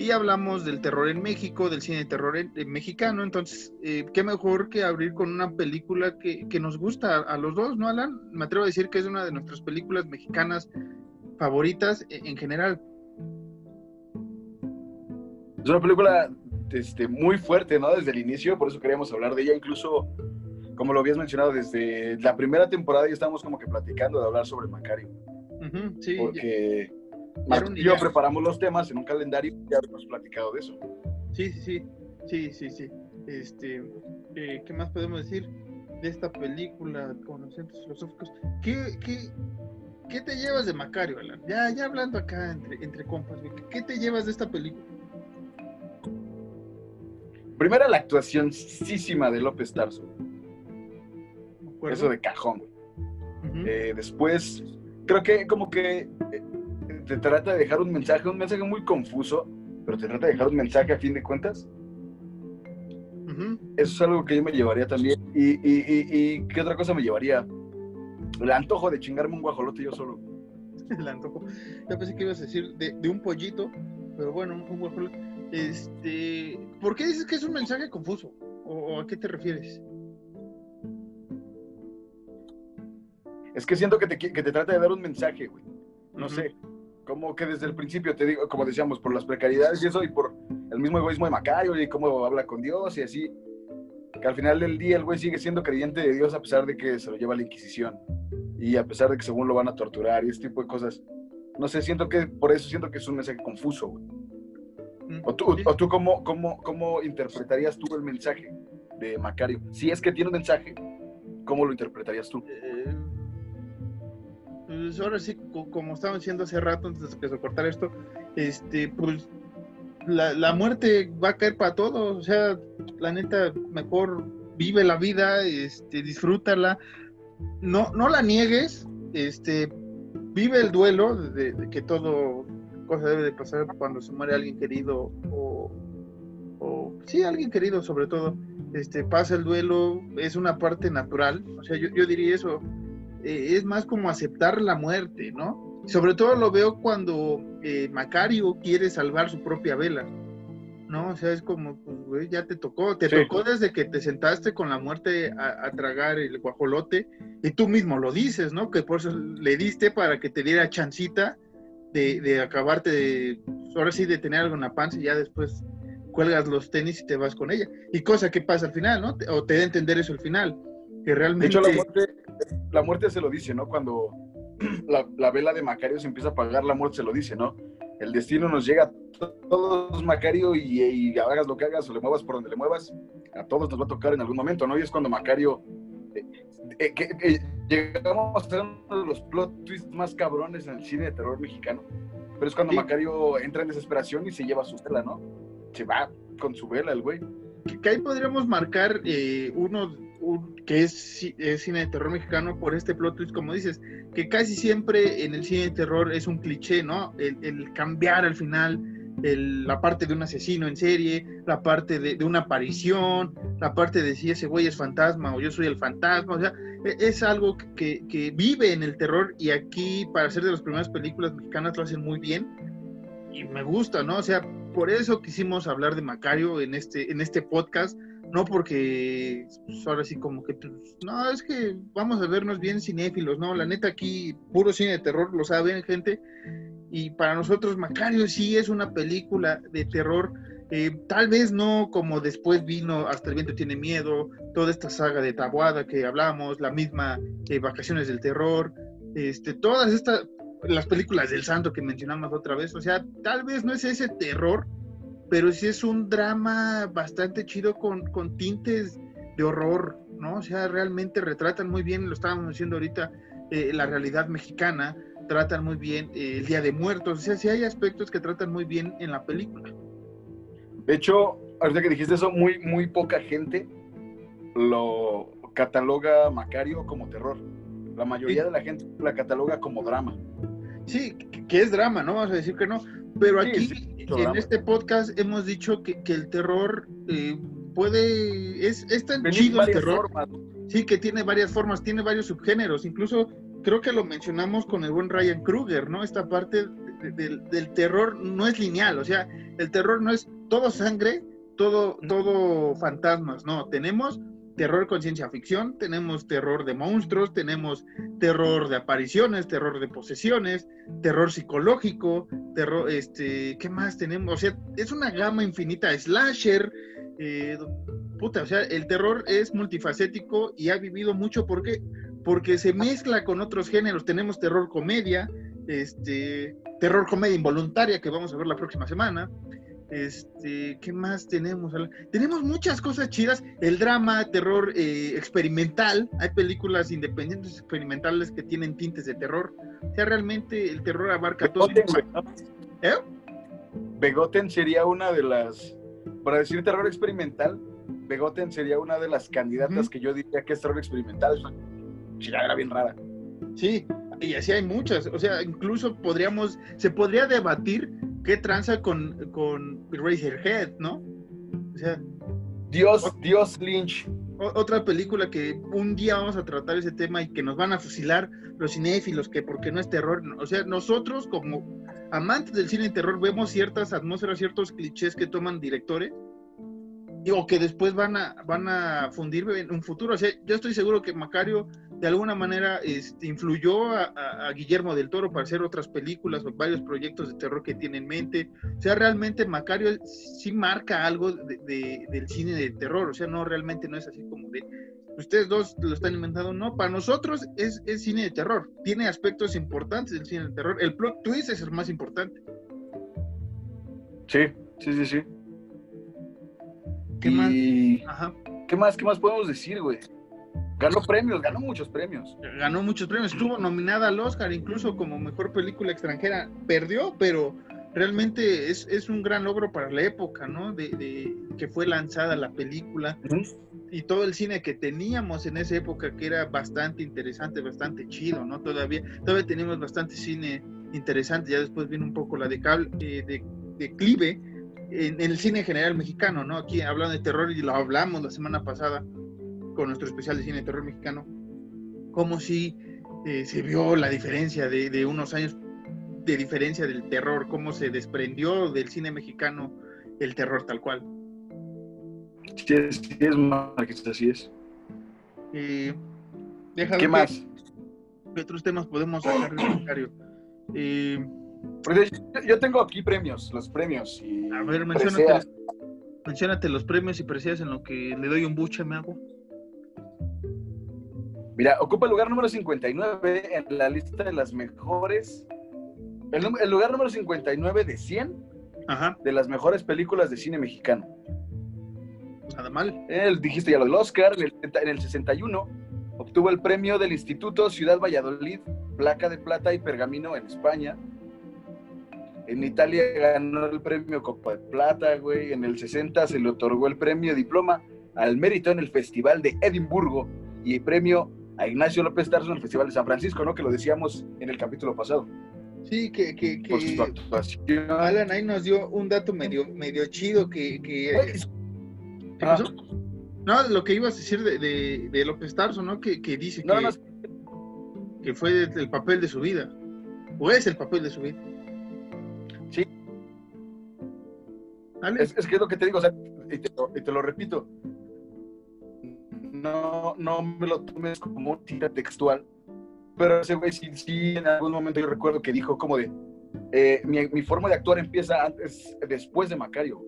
y hablamos del terror en México, del cine de terror mexicano, entonces, eh, qué mejor que abrir con una película que, que, nos gusta a, los dos, ¿no, Alan? Me atrevo a decir que es una de nuestras películas mexicanas favoritas e, en general. Es una película este, muy fuerte, ¿no? Desde el inicio, por eso queríamos hablar de ella, incluso, como lo habías mencionado, desde la primera temporada ya estábamos como que platicando de hablar sobre Macario. sí. Porque yo preparamos los temas en un calendario y ya hemos platicado de eso. Sí, sí, sí, sí, sí, sí. Este, eh, ¿Qué más podemos decir de esta película con los centros filosóficos? ¿Qué, qué, qué te llevas de Macario, Alan? Ya, ya hablando acá entre, entre compas, ¿qué te llevas de esta película? Primera, la actuación de López Tarso. Eso de cajón, eh, después, creo que como que eh, te trata de dejar un mensaje, un mensaje muy confuso, pero te trata de dejar un mensaje a fin de cuentas. Eso es algo que yo me llevaría también. Y, y, qué otra cosa me llevaría? El antojo de chingarme un guajolote yo solo. (laughs) El antojo. Yo pensé que ibas a decir de, un pollito, pero bueno, un, guajolote. Este, ¿Por qué dices que es un mensaje confuso? ¿O, a qué te refieres? Es que siento que te, que te trata de dar un mensaje, güey. No sé como que desde el principio, te digo, como decíamos, por las precariedades y eso, y por el mismo egoísmo de Macario y cómo habla con Dios y así, que al final del día el güey sigue siendo creyente de Dios a pesar de que se lo lleva a la Inquisición y a pesar de que según lo van a torturar y ese tipo de cosas. No sé, siento que por eso siento que es un mensaje confuso, güey. Mm, ¿O tú, o tú cómo, cómo, cómo interpretarías tú el mensaje de Macario? Si es que tiene un mensaje, ¿cómo lo interpretarías tú? Eh, pues ahora sí, como estaba diciendo hace rato antes de cortar esto, este, pues la, muerte va a caer para todos, o sea, la neta, mejor vive la vida, este, disfrútala, no, no la niegues, este, vive el duelo de, que todo cosa debe de pasar cuando se muere alguien querido o, o sí, alguien querido sobre todo, este, pasa el duelo, es una parte natural, o sea, yo, yo diría eso, eh, es más como aceptar la muerte, ¿no? Sobre todo lo veo cuando eh, Macario quiere salvar su propia vela, ¿no? O sea, es como, pues, ya te tocó, te tocó desde que te sentaste con la muerte a, tragar el guajolote, y tú mismo lo dices, ¿no? Que por eso le diste para que te diera chancita de, de acabarte de, ahora sí, de tener algo en la panza y ya después cuelgas los tenis y te vas con ella. Y cosa que pasa al final, ¿no? O te da a entender eso al final, que realmente... De hecho, la muerte, la muerte se lo dice, ¿no? Cuando (clears throat) la, vela de Macario se empieza a apagar, la muerte se lo dice, ¿no? El destino nos llega a todos, Macario, y, hagas lo que hagas o le muevas por donde le muevas, a todos nos va a tocar en algún momento, ¿no? Y es cuando Macario, eh, eh, eh, llegamos a ser uno de los plot twists más cabrones en el cine de terror mexicano, pero es cuando Macario entra en desesperación y se lleva su vela, ¿no? Se va con su vela el güey. Que ahí podríamos marcar uno que es, cine de terror mexicano por este plot twist, como dices, que casi siempre en el cine de terror es un cliché, ¿no? El, cambiar al final la parte de un asesino en serie, la parte de, una aparición, la parte de si ese güey es fantasma o yo soy el fantasma, o sea, e, es algo que, que vive en el terror y aquí para ser de las primeras películas mexicanas lo hacen muy bien y me gusta, ¿no? O sea, por eso quisimos hablar de Macario en este, en este podcast, no porque pues, ahora sí como que pues, no es que vamos a vernos bien cinéfilos no la neta aquí puro cine de terror lo saben gente. Y para nosotros Macario sí es una película de terror eh, tal vez no como después vino hasta el viento tiene miedo toda esta saga de Tabuada que hablamos la misma eh, vacaciones del terror este todas estas las películas del santo que mencionamos otra vez o sea tal vez no es ese terror pero sí es un drama bastante chido con, con tintes de horror, ¿no? O sea, realmente retratan muy bien, lo estábamos diciendo ahorita, eh, la realidad mexicana, tratan muy bien eh, el Día de Muertos, o sea, sí hay aspectos que tratan muy bien en la película. De hecho, ahorita que dijiste eso, muy, muy poca gente lo cataloga Macario como terror. La mayoría de la gente la cataloga como drama. Sí, que es drama, ¿no? Vamos a decir que no, Pero aquí, en este podcast, hemos dicho que, el terror eh, puede. Es, es tan chido el terror. Sí, que tiene varias formas, tiene varios subgéneros. Incluso creo que lo mencionamos con el buen Ryan Kruger, ¿no? Esta parte del terror no es lineal, o sea, el terror no es todo sangre, todo, todo fantasmas, no, tenemos terror con ciencia ficción, tenemos terror de monstruos, tenemos terror de apariciones, terror de posesiones, terror psicológico, terror, este, ¿qué más tenemos? O sea, es una gama infinita, slasher, eh, puta, o sea, el terror es multifacético y ha vivido mucho porque porque se mezcla con otros géneros. Tenemos terror comedia, este, terror comedia involuntaria que vamos a ver la próxima semana. Este, ¿qué más tenemos? Tenemos muchas cosas chidas. El drama, terror eh, experimental. Hay películas independientes experimentales que tienen tintes de terror. O sea, realmente el terror abarca todo. ¿Eh? Begoten sería una de las, para decir terror experimental, Begoten sería una de las candidatas que yo diría que es terror experimental. era bien rara. Sí, y así hay muchas. O sea, incluso podríamos, se podría debatir qué tranza con, con Razorhead, ¿no? O sea. Dios, Dios Lynch. Otra película que un día vamos a tratar ese tema y que nos van a fusilar los cinéfilos, que porque no es terror. O sea, nosotros como amantes del cine de terror vemos ciertas atmósferas, ciertos clichés que toman directores o que después van a, van a fundir en un futuro. O sea, yo estoy seguro que Macario de alguna manera este, influyó a, Guillermo del Toro para hacer otras películas o varios proyectos de terror que tiene en mente. O sea, realmente Macario sí marca algo de, del cine de terror. O sea, no realmente no es así como de ustedes dos lo están inventando. No, para nosotros es, es cine de terror. Tiene aspectos importantes del cine de terror. El plot twist es el más importante. Sí, sí, sí, sí. ¿Qué más? ¿Qué más? ¿Qué más podemos decir, güey? Ganó premios, ganó muchos premios. Ganó muchos premios, estuvo nominada al Oscar, incluso como mejor película extranjera. Perdió, pero realmente es, un gran logro para la época, ¿no? De, que fue lanzada la película y todo el cine que teníamos en esa época que era bastante interesante, bastante chido, ¿no? Todavía, todavía teníamos bastante cine interesante, ya después viene un poco la de, eh, de, declive en, el cine general mexicano, ¿no? Aquí hablando de terror y lo hablamos la semana pasada con nuestro especial de cine de terror mexicano, como si eh, se vio la diferencia de, unos años de diferencia del terror, cómo se desprendió del cine mexicano el terror tal cual. Sí, es, sí es así es. Eh, ¿Qué más? ¿Qué otros temas podemos sacar del eh, pues, yo tengo aquí premios, los premios. a ver, menciónate, menciónate, los premios y precias en lo que le doy un buche, me hago. Mira, ocupa el lugar número 59 en la lista de las mejores. El, lugar número 59 de 100 de las mejores películas de cine mexicano. Nada mal. Él, dijiste ya lo del Oscar, en el, en el 61 obtuvo el premio del Instituto Ciudad Valladolid, placa de plata y pergamino en España. En Italia ganó el premio Copa de Plata, güey. En el 60 se le otorgó el premio diploma al mérito en el Festival de Edimburgo y el premio a Ignacio López Tarso en el Festival de San Francisco, ¿no? Que lo decíamos en el capítulo pasado. Sí, que, que, que Alan ahí nos dio un dato medio, medio chido que... que ¿Qué pasó? Ah. No, lo que ibas a decir de, de, López Tarso, ¿no? Que, que dice que, que fue el papel de su vida. O es el papel de su vida. Sí. Es, es, que es lo que te digo, o sea, y te lo repito, no, no me lo tomes como un tira textual, pero ese güey sí, sí, en algún momento yo recuerdo que dijo como de, eh, mi, mi, forma de actuar empieza antes, después de Macario,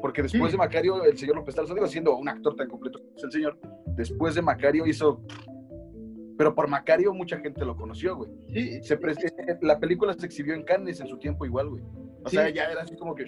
porque después de Macario, el señor López Tarso, digo, siendo un actor tan completo como es el señor, después de Macario hizo, pero por Macario mucha gente lo conoció, güey. Sí. Se la película se exhibió en Cannes en su tiempo igual, güey. O sea, ya era así como que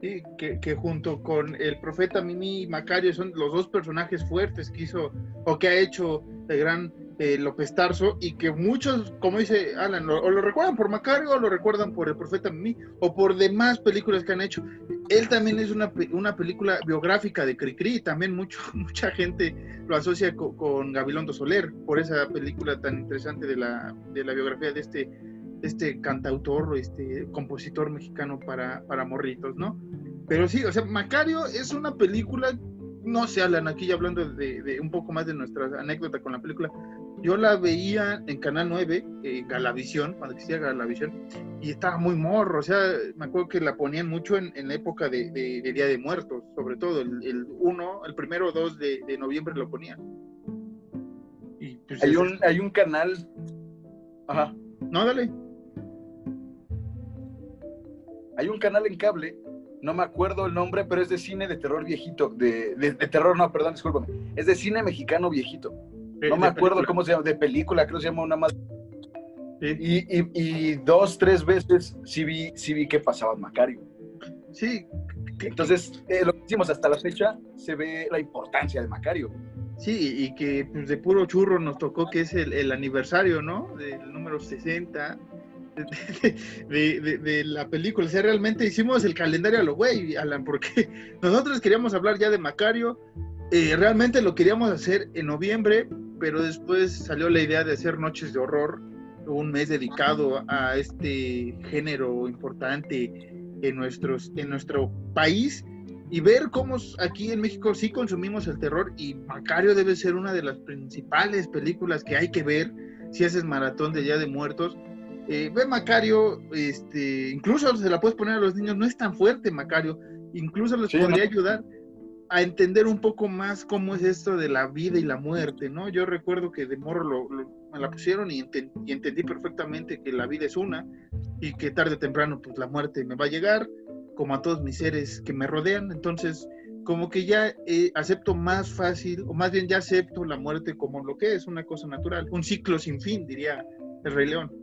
Sí, que, junto con el profeta Mimi y Macario son los dos personajes fuertes que hizo o que ha hecho el gran eh, López Tarso y que muchos, como dice Alan, o, lo recuerdan por Macario o lo recuerdan por el profeta Mimi o por demás películas que han hecho. Él también es una, una película biográfica de Cricri, también mucho, (laughs) mucha gente lo asocia con, con Gabilondo Soler por esa película tan interesante de la, de la biografía de este este cantautor, este compositor mexicano para, para morritos, ¿no? Pero sí, o sea, Macario es una película, no sé, Alan, aquí ya hablando de, un poco más de nuestra anécdota con la película, yo la veía en Canal 9, en Galavisión, cuando existía Galavisión, y estaba muy morro, o sea, me acuerdo que la ponían mucho en, la época de, Día de Muertos, sobre todo, el 1, el, primero o 2 de, noviembre lo ponían. Y pues, hay, un, hay un canal... Ajá. No, dale. Hay un canal en cable, no me acuerdo el nombre, pero es de cine de terror viejito, de, de, terror, no, perdón, discúlpame, es de cine mexicano viejito. No me acuerdo cómo se llama, de película, creo que se llama una más. Y, y, dos, tres veces sí vi, sí vi que pasaba Macario. Sí. Entonces, eh, lo que hicimos hasta la fecha, se ve la importancia de Macario. Sí, y que pues, de puro churro nos tocó que es el, el aniversario, ¿no? Del número 60 de, la película. O sea, realmente hicimos el calendario a lo güey, Alan, porque (laughs) nosotros queríamos hablar ya de Macario. Eh, realmente lo queríamos hacer en noviembre, pero después salió la idea de hacer Noches de Horror, un mes dedicado a este género importante en, nuestros, en nuestro país y ver cómo aquí en México sí consumimos el terror y Macario debe ser una de las principales películas que hay que ver si haces maratón de Día de Muertos eh, ve Macario, este, incluso se la puedes poner a los niños, no es tan fuerte Macario, incluso les podría ayudar a entender un poco más cómo es esto de la vida y la muerte, ¿no? Yo recuerdo que de morro me la pusieron y, entendí perfectamente que la vida es una y que tarde o temprano pues la muerte me va a llegar, como a todos mis seres que me rodean, entonces como que ya eh, acepto más fácil, o más bien ya acepto la muerte como lo que es, una cosa natural, un ciclo sin fin, diría el Rey León.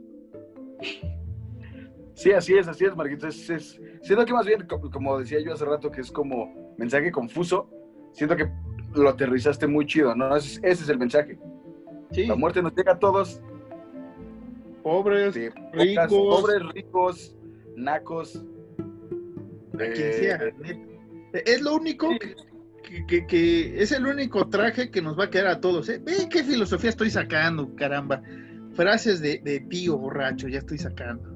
Sí, así es, así es, Marquitos. Es, siento que más bien, como decía yo hace rato, que es como mensaje confuso, siento que lo aterrizaste muy chido, ¿no? Ese, es el mensaje. La muerte nos llega a todos. Pobres, ricos. Pobres, ricos, nacos. Eh, es lo único que, que, es el único traje que nos va a quedar a todos. ¿eh? Ve qué filosofía estoy sacando, caramba. Frases de, de tío borracho, ya estoy sacando.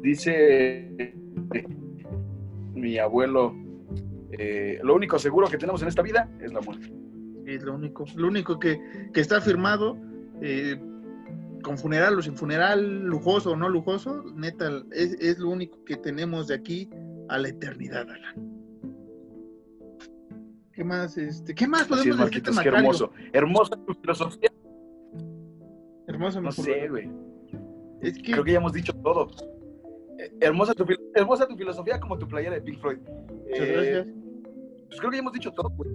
Dice mi abuelo, eh, lo único seguro que tenemos en esta vida es la muerte. Es lo único, lo único que, está firmado, eh, con funeral o sin funeral, lujoso o no lujoso, neta, es, lo único que tenemos de aquí a la eternidad, Alan. ¿Qué más? Este, ¿Qué más podemos decir? Qué hermoso. Hermosa tu filosofía No sé, güey. Es que... Creo que ya hemos dicho todo. Eh, hermosa, tu, hermosa tu filosofía como tu playera de Pink Floyd. Muchas eh, gracias. Pues creo que ya hemos dicho todo, güey.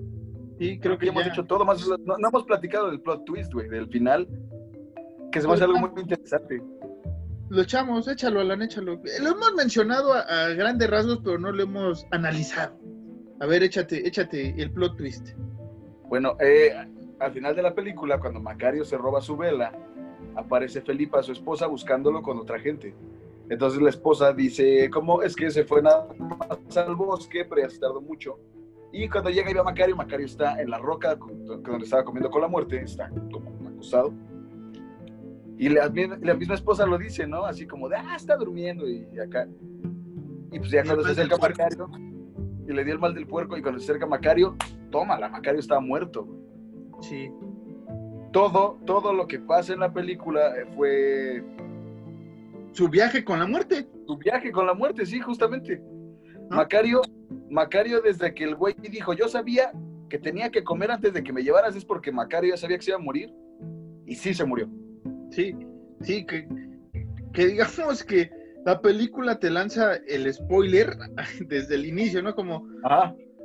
Sí, creo, que, ya hemos dicho todo. Más, no, hemos platicado del plot twist, güey, del final. Que se me hace algo muy interesante. Lo echamos, échalo, Alan, échalo. Lo hemos mencionado a, grandes rasgos, pero no lo hemos analizado. A ver, échate, échate el plot twist. Bueno, eh, al final de la película, cuando Macario se roba su vela, aparece Felipa, su esposa, buscándolo con otra gente. Entonces la esposa dice, ¿cómo es que se fue nada más al bosque, pero ya se tardó mucho? Y cuando llega y ve a Macario, Macario está en la roca donde estaba comiendo con la muerte, está como acostado. Y la, la, misma esposa lo dice, ¿no? Así como de, ah, está durmiendo y acá. Y pues ya cuando se acerca Macario, y le dio el mal del puerco, y cuando se acerca Macario, toma, la Macario estaba muerto. Sí todo, todo lo que pasa en la película eh, fue... Su viaje con la muerte. Su viaje con la muerte, sí, justamente. Macario, Macario desde que el güey dijo, yo sabía que tenía que comer antes de que me llevaras, es porque Macario ya sabía que se iba a morir. Y sí se murió. Sí, sí, que, que digamos que la película te lanza el spoiler (laughs) desde el inicio, ¿no? Como...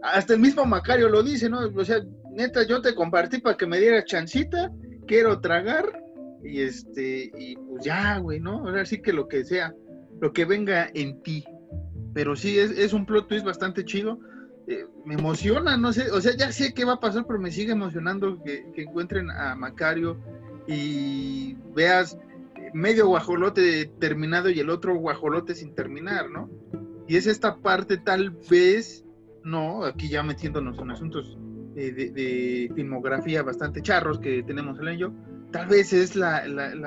Hasta el mismo Macario lo dice, ¿no? O sea, neta, yo te compartí para que me dieras chancita, quiero tragar, y este, y pues ya, güey, ¿no? Ahora sí que lo que sea, lo que venga en ti. Pero sí, es, un plot twist bastante chido. Eh, me emociona, no sé, o sea, ya sé qué va a pasar, pero me sigue emocionando que, encuentren a Macario y veas medio guajolote terminado y el otro guajolote sin terminar, ¿no? Y es esta parte tal vez, no, aquí ya metiéndonos en asuntos de, filmografía bastante charros que tenemos en ello, tal vez es la,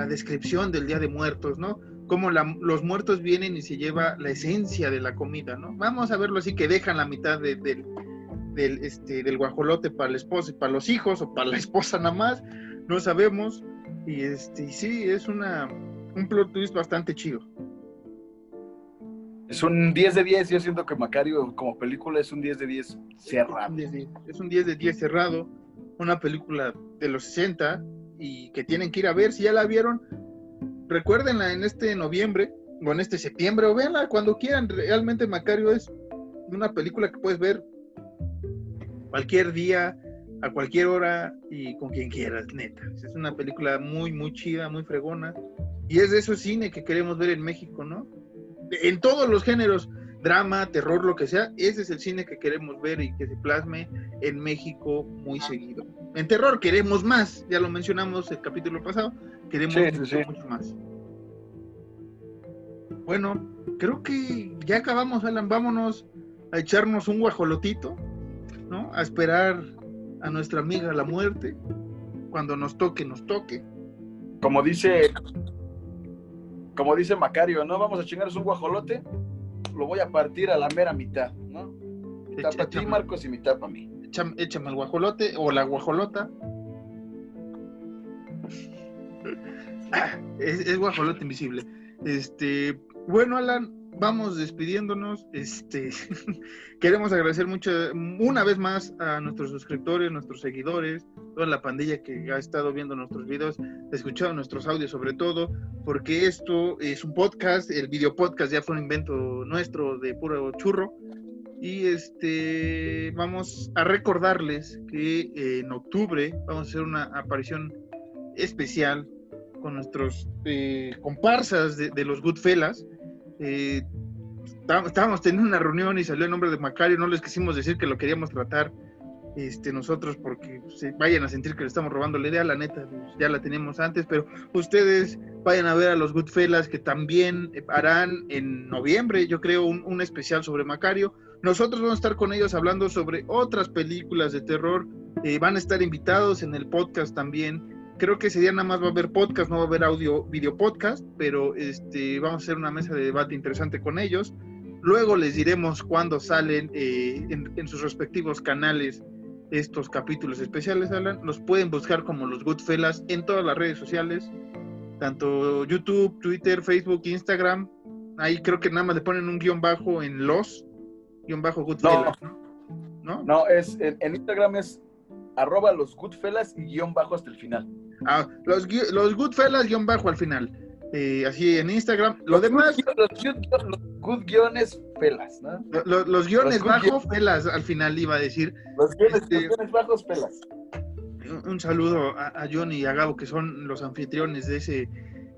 descripción del Día de Muertos, ¿no? cómo los muertos vienen y se lleva la esencia de la comida, ¿no? Vamos a verlo así, que dejan la mitad del, del, este, del guajolote para la esposa y para los hijos, o para la esposa nada más, no sabemos. Y este, sí, es una, un plot twist bastante chido. Es un 10 de 10, yo siento que Macario como película es un 10 de 10 cerrado. Es un 10 de 10 cerrado, una película de los 60 y que tienen que ir a ver, si ya la vieron, recuérdenla en este noviembre o en este septiembre o véanla cuando quieran, realmente Macario es una película que puedes ver cualquier día, a cualquier hora y con quien quieras, neta. Es una película muy, muy chida, muy fregona. Y es de esos cine que queremos ver en México, ¿no? En todos los géneros, drama, terror, lo que sea, ese es el cine que queremos ver y que se plasme en México muy seguido. En terror queremos más, ya lo mencionamos el capítulo pasado, queremos mucho, más. Bueno, creo que ya acabamos, Alan, vámonos a echarnos un guajolotito, ¿no? A esperar a nuestra amiga la muerte, cuando nos toque, nos toque. Como dice como dice Macario, ¿no? Vamos a chingarnos un guajolote, lo voy a partir a la mera mitad, ¿no? Mitad para ti, Marcos, y mitad para mí. Échame, el guajolote o la guajolota. es, guajolote invisible. Este, bueno, Alan, vamos despidiéndonos. Este, (laughs) queremos agradecer mucho, una vez más, a nuestros suscriptores, nuestros seguidores, toda la pandilla que ha estado viendo nuestros videos, escuchado nuestros audios sobre todo, porque esto es un podcast, el video podcast ya fue un invento nuestro de puro churro. Y este vamos a recordarles que en octubre vamos a hacer una aparición especial con nuestros eh, comparsas de, de los Goodfellas eh, estábamos teniendo una reunión y salió el nombre de Macario, no les quisimos decir que lo queríamos tratar este, nosotros porque se vayan a sentir que le estamos robando la idea, la neta, pues, ya la teníamos antes, pero ustedes vayan a ver a los Goodfellas que también harán en noviembre, yo creo, un, especial sobre Macario. Nosotros vamos a estar con ellos hablando sobre otras películas de terror, eh, van a estar invitados en el podcast también Creo que ese día nada más va a haber podcast, no va a haber audio, video podcast, pero este, vamos a hacer una mesa de debate interesante con ellos. Luego les diremos cuándo salen eh, en, sus respectivos canales estos capítulos especiales, Alan. Los pueden buscar como los Goodfellas en todas las redes sociales, tanto YouTube, Twitter, Facebook, Instagram. Ahí creo que nada más le ponen un guion bajo en los, guion bajo Goodfellas. No, no, es, en Instagram es arroba los Goodfellas y guion bajo hasta el final. Ah, los, los Goodfellas guion bajo al final. Eh, así en Instagram. Lo demás. los, good guiones felas, ¿no? Los, guiones bajos felas al final iba a decir. Los guiones, este, bajos felas. Un, saludo a, Johnny y a Gabo, que son los anfitriones de ese,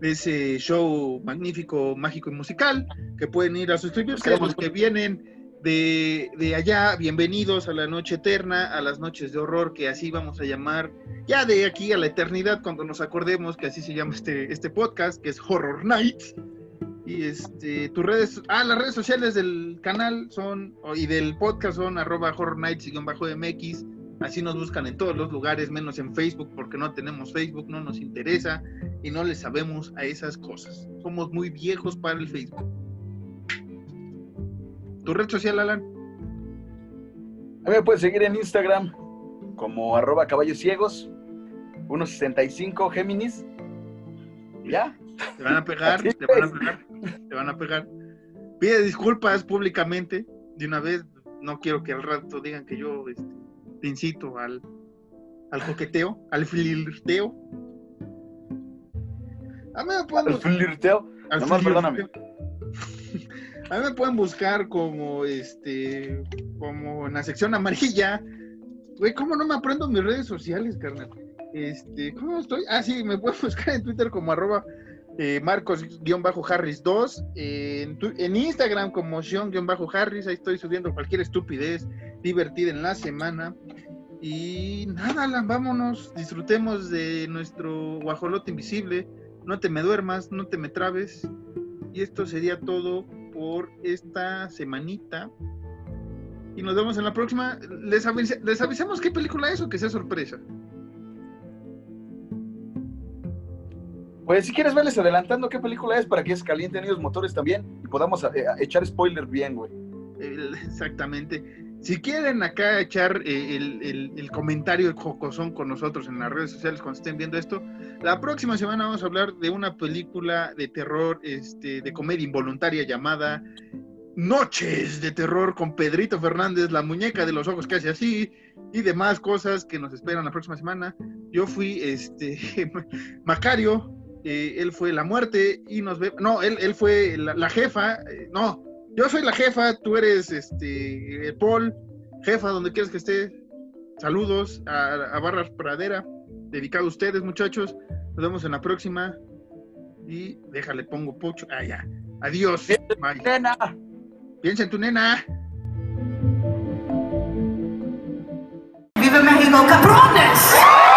de ese show magnífico, mágico y musical, que pueden ir a suscribirse, los que vienen de, allá, bienvenidos a la noche eterna, a las noches de horror, que así vamos a llamar, ya de aquí a la eternidad, cuando nos acordemos que así se llama este, este podcast, que es Horror Nights. Y este, tus redes, ah, las redes sociales del canal son, y del podcast son arroba Horror Nights-MX. Así nos buscan en todos los lugares, menos en Facebook, porque no tenemos Facebook, no nos interesa y no le sabemos a esas cosas. Somos muy viejos para el Facebook. ¿Tu red social, Alan? A mí me puedes seguir en Instagram como arroba caballos ciegos, 1.65 Géminis. ¿Ya? Te van a pegar, te van a pegar, te van a pegar. Pide disculpas públicamente de una vez. No quiero que al rato digan que yo este, te incito al, al coqueteo, al flirteo. A mí me pueden... ¿Al flirteo? Al Nomás perdóname. A mí me pueden buscar como este, como en la sección amarilla. Güey, ¿cómo no me aprendo mis redes sociales, carnal? Este, ¿cómo estoy? Ah, sí, me pueden (laughs) buscar en Twitter como arroba eh, Marcos-Harris2, en, Instagram como Sean-Harris, ahí estoy subiendo cualquier estupidez divertida en la semana. Y nada, Alan, vámonos, disfrutemos de nuestro guajolote invisible. No te me duermas, no te me trabes. Y esto sería todo por esta semanita. Y nos vemos en la próxima. Les, les avisamos qué película es o que sea sorpresa. Pues si quieres verles adelantando qué película es para que se calienten ellos motores también y podamos eh, echar spoiler bien, güey. Exactamente. Si quieren acá echar eh, el, el, comentario jocosón con nosotros en las redes sociales cuando estén viendo esto, la próxima semana vamos a hablar de una película de terror, este, de comedia involuntaria llamada Noches de Terror con Pedrito Fernández, la muñeca de los ojos que hace así y demás cosas que nos esperan la próxima semana. Yo fui este (laughs) Macario, eh, él fue la muerte y nos ve, no, él, él fue la, jefa, eh, no, yo soy la jefa, tú eres este Paul, jefa, donde quieras que esté. Saludos a, a Barras Pradera, dedicado a ustedes, muchachos. Nos vemos en la próxima. Y déjale, pongo pocho. Ah, ya. Adiós. Nena. Piensa en tu nena. ¡Viva México, cabrones!